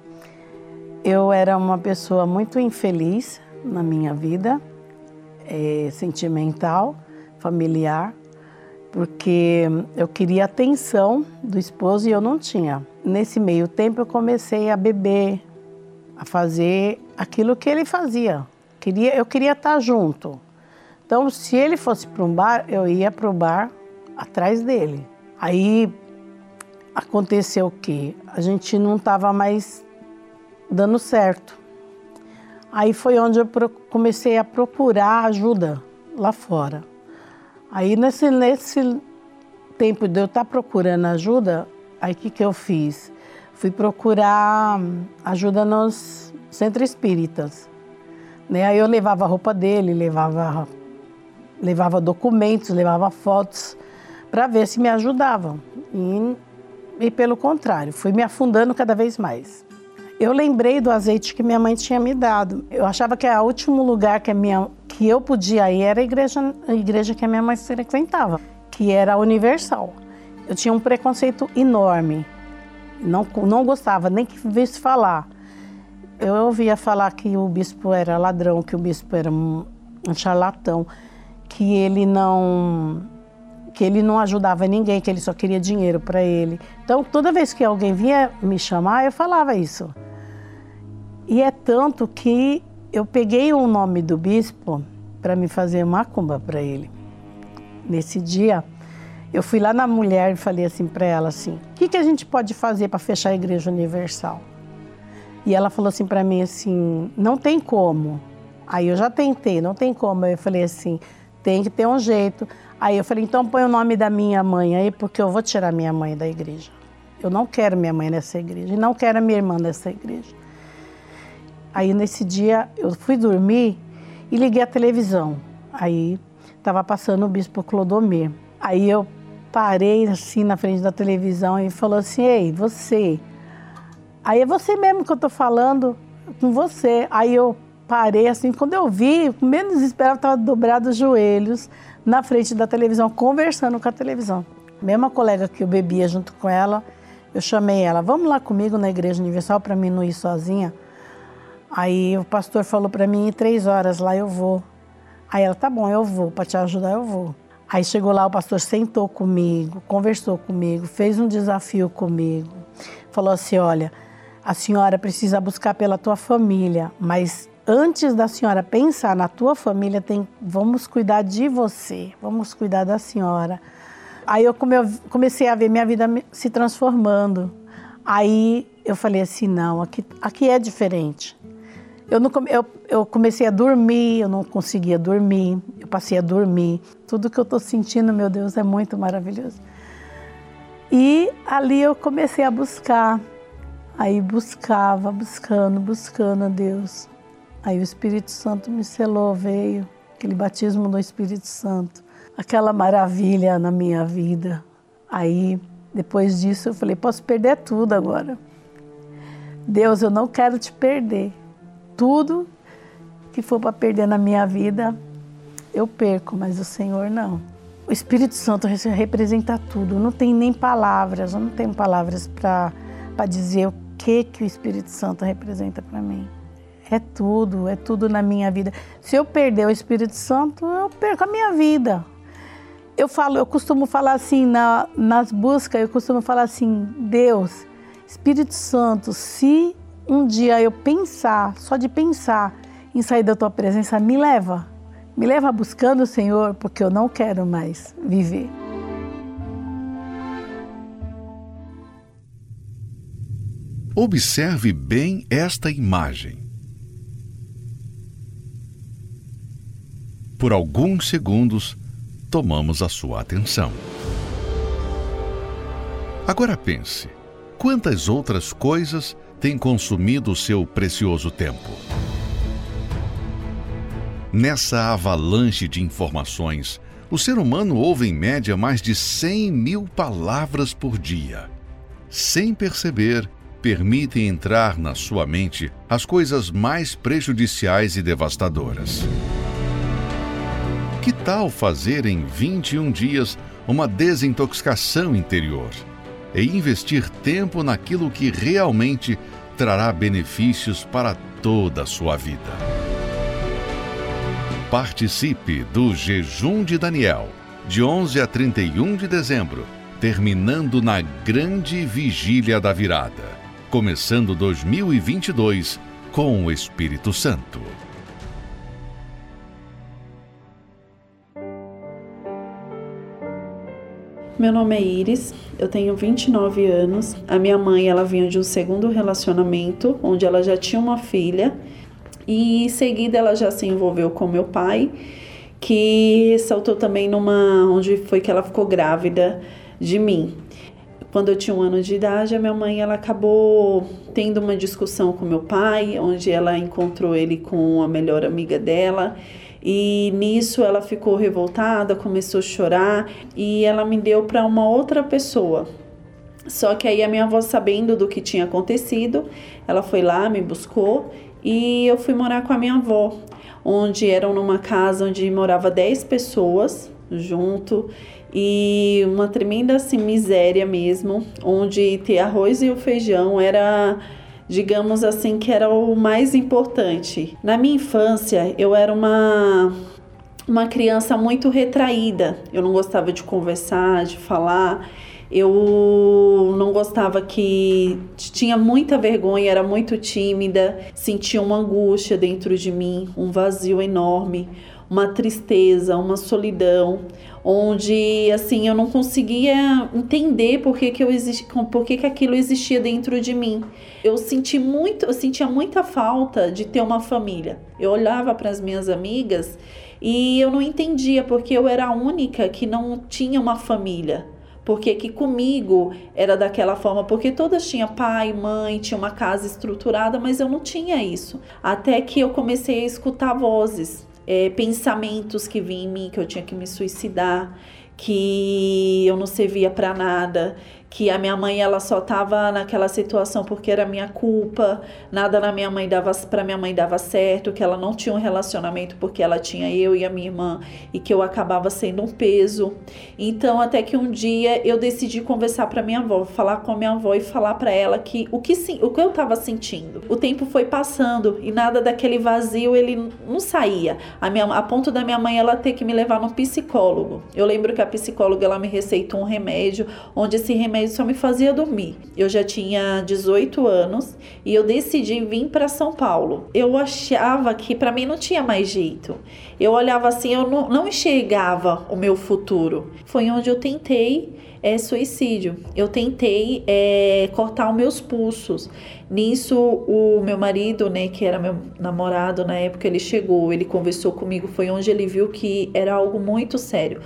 Eu era uma pessoa muito infeliz na minha vida, é, sentimental, familiar, porque eu queria atenção do esposo e eu não tinha. Nesse meio tempo eu comecei a beber, a fazer aquilo que ele fazia. Queria, eu queria estar junto. Então, se ele fosse para um bar, eu ia para o bar atrás dele. Aí aconteceu o quê? A gente não estava mais dando certo. Aí foi onde eu comecei a procurar ajuda lá fora. Aí nesse, nesse tempo de eu estar tá procurando ajuda, aí o que, que eu fiz? Fui procurar ajuda nos centros espíritas. Né? Aí eu levava a roupa dele, levava, levava documentos, levava fotos para ver se me ajudavam. E, e pelo contrário, fui me afundando cada vez mais. Eu lembrei do azeite que minha mãe tinha me dado. Eu achava que o último lugar que, minha, que eu podia ir era a igreja, a igreja que a minha mãe frequentava, que era a Universal. Eu tinha um preconceito enorme. Não, não gostava nem que visse falar. Eu ouvia falar que o bispo era ladrão, que o bispo era um, um charlatão, que ele não que ele não ajudava ninguém, que ele só queria dinheiro para ele. Então, toda vez que alguém vinha me chamar, eu falava isso. E é tanto que eu peguei o nome do bispo para me fazer macumba para ele. Nesse dia, eu fui lá na mulher e falei assim para ela assim: "O que, que a gente pode fazer para fechar a igreja universal?" E ela falou assim para mim assim: "Não tem como". Aí eu já tentei, não tem como. Eu falei assim: "Tem que ter um jeito". Aí eu falei, então põe o nome da minha mãe aí, porque eu vou tirar minha mãe da igreja. Eu não quero minha mãe nessa igreja e não quero a minha irmã nessa igreja. Aí nesse dia eu fui dormir e liguei a televisão. Aí estava passando o bispo Clodomir. Aí eu parei assim na frente da televisão e falou assim: "Ei, você". Aí é você mesmo que eu tô falando com você. Aí eu parei assim, quando eu vi, menos esperava, estava dobrado os joelhos na frente da televisão, conversando com a televisão. Mesma colega que eu bebia junto com ela, eu chamei ela, vamos lá comigo na Igreja Universal para mim não ir sozinha. Aí o pastor falou para mim, em três horas lá eu vou. Aí ela, tá bom, eu vou, para te ajudar eu vou. Aí chegou lá, o pastor sentou comigo, conversou comigo, fez um desafio comigo. Falou assim: olha, a senhora precisa buscar pela tua família, mas antes da senhora pensar na tua família, tem, vamos cuidar de você, vamos cuidar da senhora. Aí eu comecei a ver minha vida se transformando. Aí eu falei assim, não, aqui, aqui é diferente. Eu, não, eu, eu comecei a dormir, eu não conseguia dormir, eu passei a dormir. Tudo que eu estou sentindo, meu Deus, é muito maravilhoso. E ali eu comecei a buscar. Aí buscava, buscando, buscando a Deus. Aí o Espírito Santo me selou, veio, aquele batismo do Espírito Santo, aquela maravilha na minha vida. Aí, depois disso, eu falei: posso perder tudo agora. Deus, eu não quero te perder. Tudo que for para perder na minha vida, eu perco, mas o Senhor não. O Espírito Santo representa tudo. Não tem nem palavras, eu não tenho palavras para dizer o que, que o Espírito Santo representa para mim. É tudo, é tudo na minha vida. Se eu perder o Espírito Santo, eu perco a minha vida. Eu falo, eu costumo falar assim na, nas buscas, eu costumo falar assim, Deus, Espírito Santo, se um dia eu pensar, só de pensar em sair da tua presença, me leva. Me leva buscando o Senhor, porque eu não quero mais viver. Observe bem esta imagem. Por alguns segundos, tomamos a sua atenção. Agora pense: quantas outras coisas têm consumido o seu precioso tempo? Nessa avalanche de informações, o ser humano ouve em média mais de 100 mil palavras por dia. Sem perceber, permitem entrar na sua mente as coisas mais prejudiciais e devastadoras. Que tal fazer em 21 dias uma desintoxicação interior e investir tempo naquilo que realmente trará benefícios para toda a sua vida? Participe do Jejum de Daniel, de 11 a 31 de dezembro, terminando na Grande Vigília da Virada começando 2022 com o Espírito Santo. Meu nome é Iris, eu tenho 29 anos. A minha mãe, ela vinha de um segundo relacionamento, onde ela já tinha uma filha, e em seguida ela já se envolveu com meu pai, que ressaltou também numa onde foi que ela ficou grávida de mim. Quando eu tinha um ano de idade, a minha mãe ela acabou tendo uma discussão com meu pai, onde ela encontrou ele com a melhor amiga dela. E nisso ela ficou revoltada, começou a chorar e ela me deu para uma outra pessoa. Só que aí a minha avó, sabendo do que tinha acontecido, ela foi lá, me buscou e eu fui morar com a minha avó, onde eram numa casa onde morava 10 pessoas junto e uma tremenda assim, miséria mesmo, onde ter arroz e o feijão era digamos assim que era o mais importante. Na minha infância, eu era uma uma criança muito retraída. Eu não gostava de conversar, de falar. Eu não gostava que tinha muita vergonha, era muito tímida, sentia uma angústia dentro de mim, um vazio enorme, uma tristeza, uma solidão, onde assim eu não conseguia entender por que, que eu existi, por que, que aquilo existia dentro de mim. Eu senti muito, eu sentia muita falta de ter uma família. Eu olhava para as minhas amigas e eu não entendia porque eu era a única que não tinha uma família porque que comigo era daquela forma, porque todas tinham pai, mãe, tinha uma casa estruturada, mas eu não tinha isso. Até que eu comecei a escutar vozes é, pensamentos que vinham em mim, que eu tinha que me suicidar, que eu não servia para nada, que a minha mãe ela só estava naquela situação porque era minha culpa, nada na minha mãe dava para minha mãe dava certo, que ela não tinha um relacionamento porque ela tinha eu e a minha irmã e que eu acabava sendo um peso. Então até que um dia eu decidi conversar para minha avó, falar com a minha avó e falar para ela que o que o que eu estava sentindo. O tempo foi passando e nada daquele vazio ele não saía. A minha a ponto da minha mãe ela ter que me levar no psicólogo. Eu lembro que a psicóloga ela me receitou um remédio onde esse remédio remédio só me fazia dormir. Eu já tinha 18 anos e eu decidi vir para São Paulo. Eu achava que para mim não tinha mais jeito. Eu olhava assim, eu não, não enxergava o meu futuro. Foi onde eu tentei é, suicídio. Eu tentei é, cortar os meus pulsos. Nisso, o meu marido, né, que era meu namorado na época, ele chegou, ele conversou comigo. Foi onde ele viu que era algo muito sério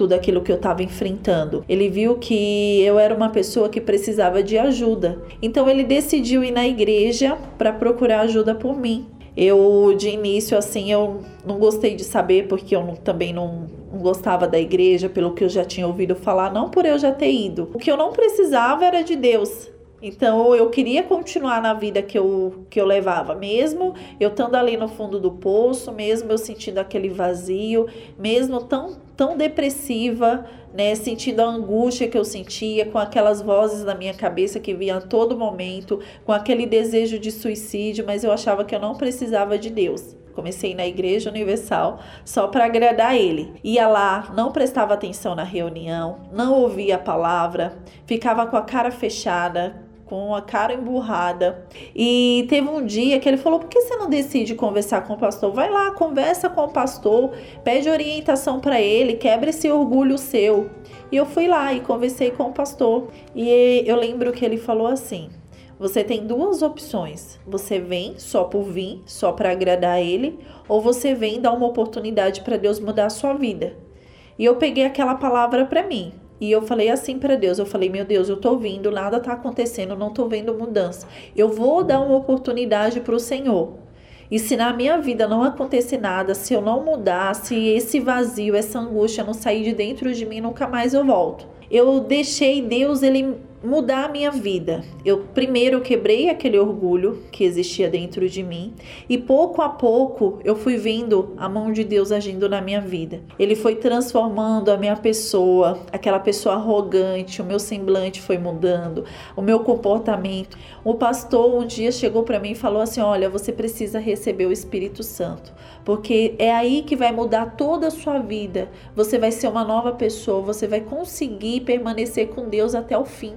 tudo aquilo que eu estava enfrentando. Ele viu que eu era uma pessoa que precisava de ajuda. Então ele decidiu ir na igreja para procurar ajuda por mim. Eu, de início, assim, eu não gostei de saber, porque eu não, também não, não, gostava da igreja, pelo que eu já tinha ouvido falar, não por eu já ter ido. O que eu não precisava era de Deus. Então eu queria continuar na vida que eu, que eu levava, mesmo eu estando ali no fundo do poço, mesmo eu sentindo aquele vazio, mesmo tão, tão depressiva, né, sentindo a angústia que eu sentia, com aquelas vozes na minha cabeça que vinham a todo momento, com aquele desejo de suicídio, mas eu achava que eu não precisava de Deus. Comecei na Igreja Universal só para agradar ele. Ia lá, não prestava atenção na reunião, não ouvia a palavra, ficava com a cara fechada, com a cara emburrada. E teve um dia que ele falou: por que você não decide conversar com o pastor? Vai lá, conversa com o pastor, pede orientação para ele, quebra esse orgulho seu. E eu fui lá e conversei com o pastor. E eu lembro que ele falou assim: você tem duas opções. Você vem só por vir, só para agradar ele, ou você vem dar uma oportunidade para Deus mudar a sua vida. E eu peguei aquela palavra para mim. E eu falei assim para Deus, eu falei, meu Deus, eu tô vindo, nada tá acontecendo, não tô vendo mudança. Eu vou dar uma oportunidade para o Senhor. E se na minha vida não acontecer nada, se eu não mudar, se esse vazio, essa angústia não sair de dentro de mim, nunca mais eu volto. Eu deixei Deus ele mudar a minha vida. Eu primeiro quebrei aquele orgulho que existia dentro de mim e pouco a pouco eu fui vendo a mão de Deus agindo na minha vida. Ele foi transformando a minha pessoa, aquela pessoa arrogante, o meu semblante foi mudando, o meu comportamento. O pastor um dia chegou para mim e falou assim: "Olha, você precisa receber o Espírito Santo, porque é aí que vai mudar toda a sua vida. Você vai ser uma nova pessoa, você vai conseguir permanecer com Deus até o fim."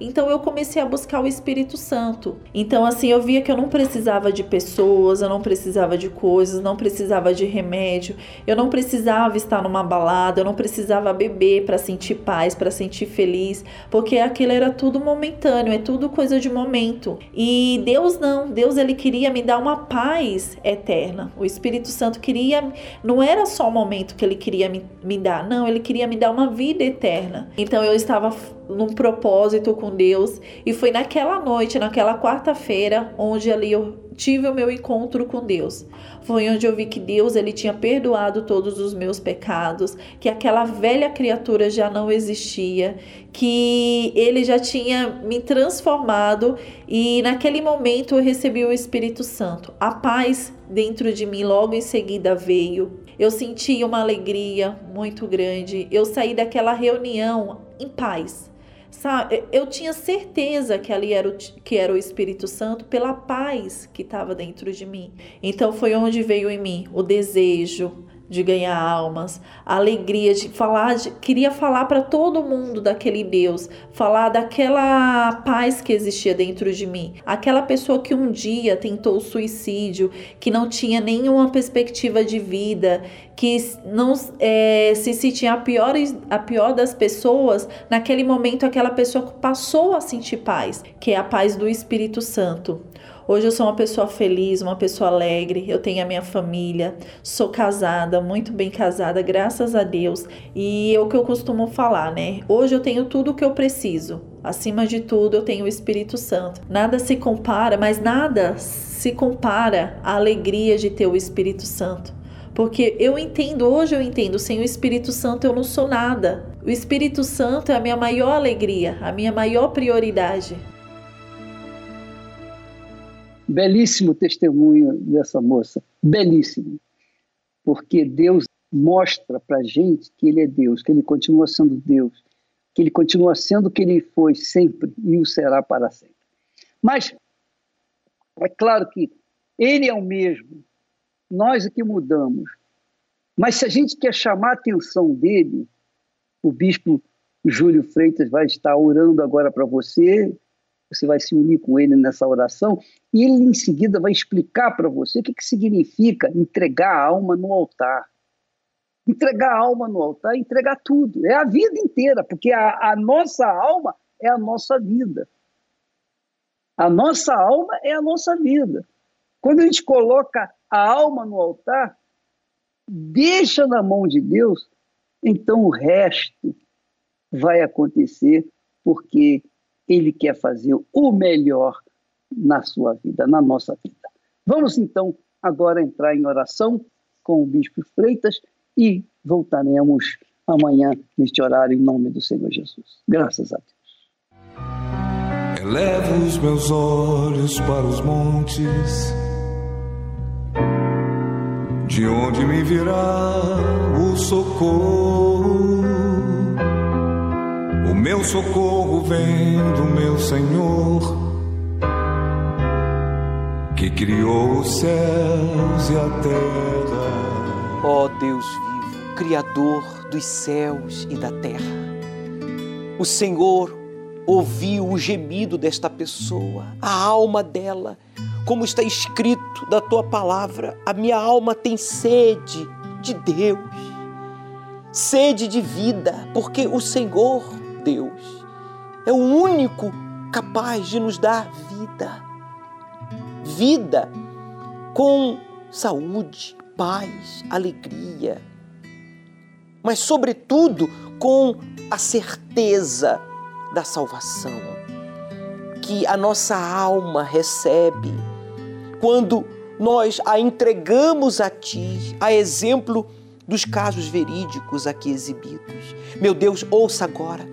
Então eu comecei a buscar o Espírito Santo. Então assim, eu via que eu não precisava de pessoas, eu não precisava de coisas, não precisava de remédio, eu não precisava estar numa balada, eu não precisava beber para sentir paz, para sentir feliz, porque aquilo era tudo momentâneo, é tudo coisa de momento. E Deus não, Deus ele queria me dar uma paz eterna. O Espírito Santo queria, não era só o momento que ele queria me, me dar, não, ele queria me dar uma vida eterna. Então eu estava num propósito com Deus. E foi naquela noite, naquela quarta-feira, onde ali eu tive o meu encontro com Deus. Foi onde eu vi que Deus ele tinha perdoado todos os meus pecados, que aquela velha criatura já não existia, que ele já tinha me transformado e naquele momento eu recebi o Espírito Santo. A paz dentro de mim logo em seguida veio. Eu senti uma alegria muito grande. Eu saí daquela reunião em paz Sabe, eu tinha certeza que ali era o, que era o Espírito Santo pela paz que estava dentro de mim. Então foi onde veio em mim o desejo, de ganhar almas, a alegria de falar, de, queria falar para todo mundo daquele Deus, falar daquela paz que existia dentro de mim, aquela pessoa que um dia tentou suicídio, que não tinha nenhuma perspectiva de vida, que não é, se sentia a pior, a pior das pessoas, naquele momento aquela pessoa passou a sentir paz, que é a paz do Espírito Santo. Hoje eu sou uma pessoa feliz, uma pessoa alegre, eu tenho a minha família, sou casada, muito bem casada, graças a Deus. E é o que eu costumo falar, né? Hoje eu tenho tudo o que eu preciso. Acima de tudo, eu tenho o Espírito Santo. Nada se compara, mas nada se compara à alegria de ter o Espírito Santo. Porque eu entendo, hoje eu entendo, sem o Espírito Santo eu não sou nada. O Espírito Santo é a minha maior alegria, a minha maior prioridade. Belíssimo testemunho dessa moça, belíssimo. Porque Deus mostra para gente que Ele é Deus, que Ele continua sendo Deus, que Ele continua sendo o que Ele foi sempre e o será para sempre. Mas é claro que Ele é o mesmo, nós é que mudamos. Mas se a gente quer chamar a atenção dele, o bispo Júlio Freitas vai estar orando agora para você, você vai se unir com ele nessa oração, e ele em seguida vai explicar para você o que, que significa entregar a alma no altar. Entregar a alma no altar, entregar tudo, é a vida inteira, porque a, a nossa alma é a nossa vida. A nossa alma é a nossa vida. Quando a gente coloca a alma no altar, deixa na mão de Deus, então o resto vai acontecer, porque ele quer fazer o melhor na sua vida, na nossa vida. Vamos então agora entrar em oração com o Bispo Freitas e voltaremos amanhã neste horário em nome do Senhor Jesus. Graças a Deus. Elevo os meus olhos para os montes, de onde me virá o socorro meu socorro vem do meu Senhor, que criou os céus e a terra. Ó oh Deus vivo, Criador dos céus e da terra, o Senhor ouviu o gemido desta pessoa, a alma dela, como está escrito da tua palavra, a minha alma tem sede de Deus, sede de vida, porque o Senhor Deus. É o único capaz de nos dar vida. Vida com saúde, paz, alegria, mas, sobretudo, com a certeza da salvação que a nossa alma recebe quando nós a entregamos a Ti, a exemplo dos casos verídicos aqui exibidos. Meu Deus, ouça agora,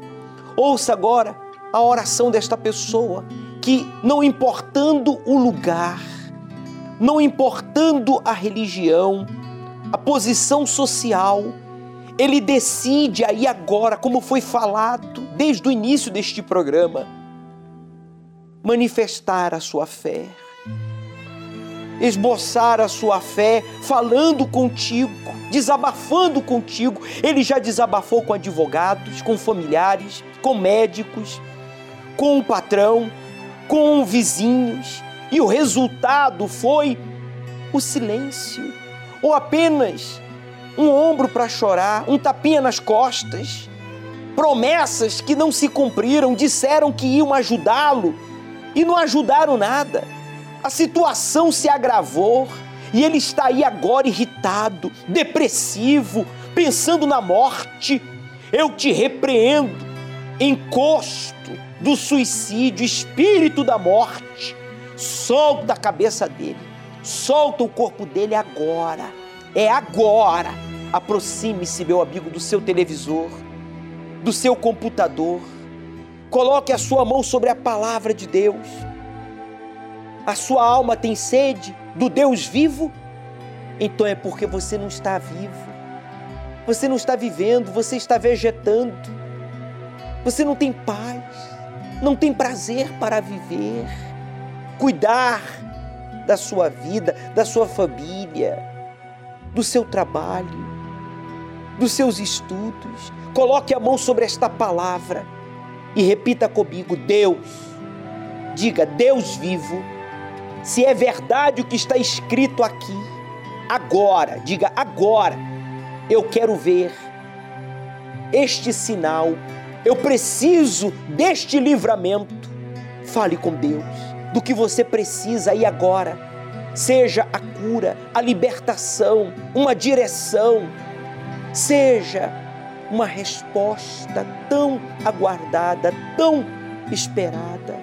ouça agora a oração desta pessoa que, não importando o lugar, não importando a religião, a posição social, ele decide aí agora, como foi falado desde o início deste programa, manifestar a sua fé esboçar a sua fé, falando contigo, desabafando contigo. Ele já desabafou com advogados, com familiares, com médicos, com o patrão, com vizinhos, e o resultado foi o silêncio, ou apenas um ombro para chorar, um tapinha nas costas, promessas que não se cumpriram, disseram que iam ajudá-lo e não ajudaram nada a situação se agravou e ele está aí agora irritado, depressivo, pensando na morte. Eu te repreendo, encosto do suicídio, espírito da morte. Solta a cabeça dele, solta o corpo dele agora. É agora. Aproxime-se, meu amigo, do seu televisor, do seu computador. Coloque a sua mão sobre a palavra de Deus a sua alma tem sede do Deus vivo, então é porque você não está vivo. Você não está vivendo, você está vegetando. Você não tem paz, não tem prazer para viver, cuidar da sua vida, da sua família, do seu trabalho, dos seus estudos. Coloque a mão sobre esta palavra e repita comigo: Deus, diga Deus vivo se é verdade o que está escrito aqui, agora, diga agora, eu quero ver este sinal, eu preciso deste livramento. Fale com Deus do que você precisa e agora. Seja a cura, a libertação, uma direção, seja uma resposta tão aguardada, tão esperada.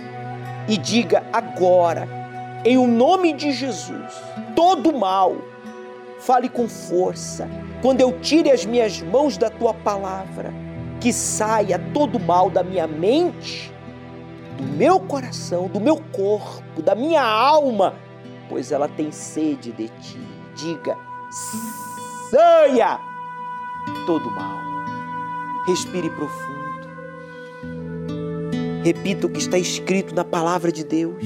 E diga agora, em o nome de Jesus, todo mal, fale com força. Quando eu tire as minhas mãos da tua palavra, que saia todo mal da minha mente, do meu coração, do meu corpo, da minha alma, pois ela tem sede de ti. Diga: saia todo mal. Respire profundo. Repita o que está escrito na palavra de Deus.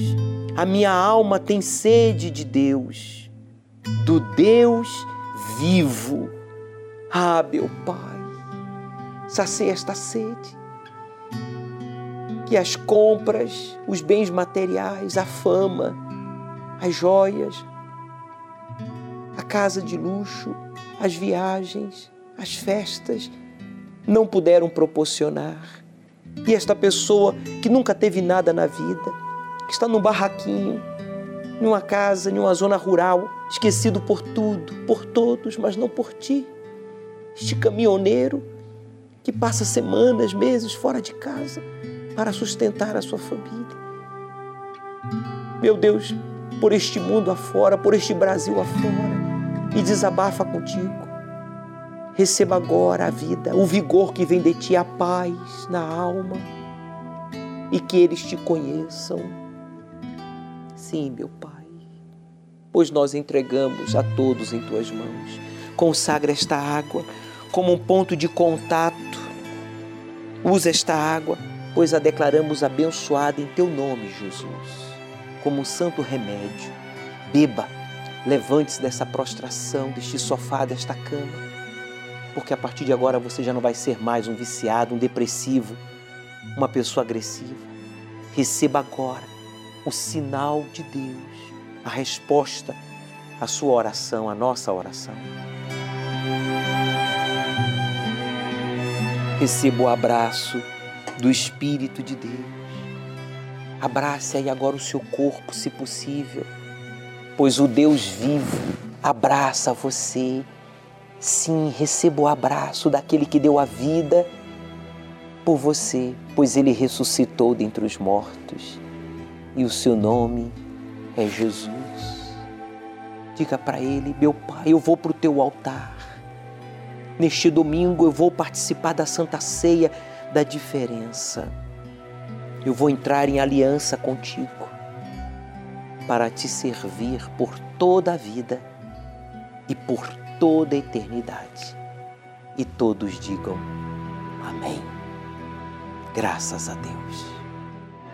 A minha alma tem sede de Deus, do Deus vivo. Ah, meu Pai, sacia esta sede. Que as compras, os bens materiais, a fama, as joias, a casa de luxo, as viagens, as festas não puderam proporcionar. E esta pessoa que nunca teve nada na vida, que está num barraquinho, numa casa, numa zona rural, esquecido por tudo, por todos, mas não por ti. Este caminhoneiro que passa semanas, meses fora de casa para sustentar a sua família. Meu Deus, por este mundo afora, por este Brasil afora, e desabafa contigo. Receba agora a vida, o vigor que vem de ti, a paz na alma, e que eles te conheçam Sim, meu Pai, pois nós entregamos a todos em tuas mãos. Consagra esta água como um ponto de contato. Usa esta água, pois a declaramos abençoada em teu nome, Jesus, como um santo remédio. Beba, levante-se dessa prostração, deste sofá, desta cama, porque a partir de agora você já não vai ser mais um viciado, um depressivo, uma pessoa agressiva. Receba agora o sinal de Deus, a resposta à sua oração, à nossa oração. Receba o abraço do Espírito de Deus. Abrace aí agora o seu corpo, se possível, pois o Deus vivo abraça você. Sim, receba o abraço daquele que deu a vida por você, pois ele ressuscitou dentre os mortos e o seu nome é Jesus. Diga para Ele: Meu Pai, eu vou para o teu altar. Neste domingo eu vou participar da Santa Ceia da diferença. Eu vou entrar em aliança contigo para te servir por toda a vida e por toda a eternidade. E todos digam amém. Graças a Deus.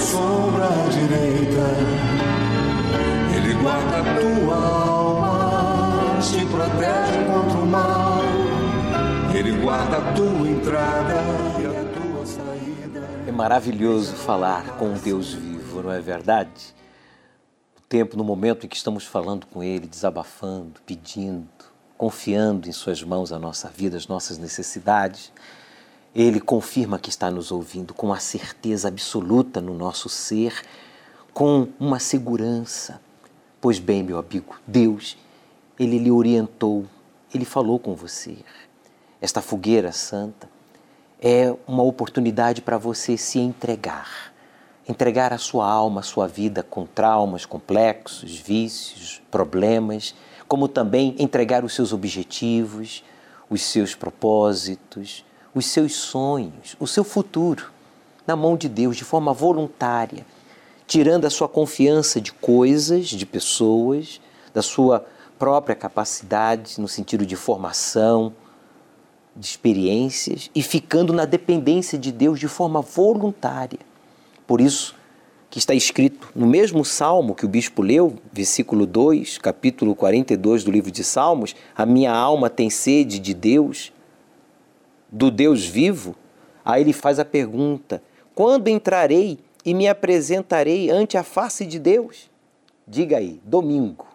sombra direita. Ele guarda a tua alma, te protege contra o mal. Ele guarda a tua entrada e a tua saída. É maravilhoso falar com um Deus vivo, não é verdade? O tempo, no momento em que estamos falando com Ele, desabafando, pedindo, confiando em Suas mãos a nossa vida, as nossas necessidades, Ele confirma que está nos ouvindo com a certeza absoluta no nosso ser, com uma segurança. Pois bem, meu amigo, Deus, Ele lhe orientou, Ele falou com você. Esta fogueira santa é uma oportunidade para você se entregar. Entregar a sua alma, a sua vida com traumas complexos, vícios, problemas, como também entregar os seus objetivos, os seus propósitos, os seus sonhos, o seu futuro na mão de Deus de forma voluntária, tirando a sua confiança de coisas, de pessoas, da sua própria capacidade no sentido de formação, de experiências e ficando na dependência de Deus de forma voluntária. Por isso que está escrito no mesmo salmo que o bispo leu, versículo 2, capítulo 42 do livro de Salmos, a minha alma tem sede de Deus, do Deus vivo. Aí ele faz a pergunta: quando entrarei e me apresentarei ante a face de Deus? Diga aí, domingo.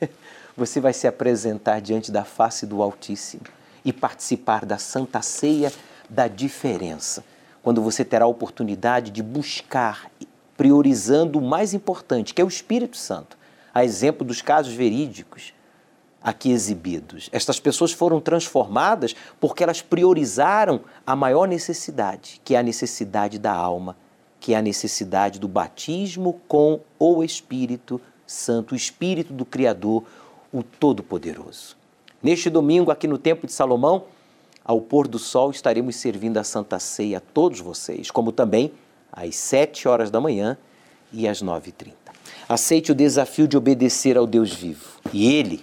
Você vai se apresentar diante da face do Altíssimo e participar da Santa Ceia da diferença, quando você terá a oportunidade de buscar, priorizando o mais importante, que é o Espírito Santo, a exemplo dos casos verídicos aqui exibidos. Estas pessoas foram transformadas porque elas priorizaram a maior necessidade, que é a necessidade da alma, que é a necessidade do batismo com o Espírito Santo, o Espírito do Criador, o Todo-Poderoso. Neste domingo, aqui no Templo de Salomão, ao pôr do sol, estaremos servindo a Santa Ceia a todos vocês, como também às 7 horas da manhã e às 9h30. Aceite o desafio de obedecer ao Deus vivo e Ele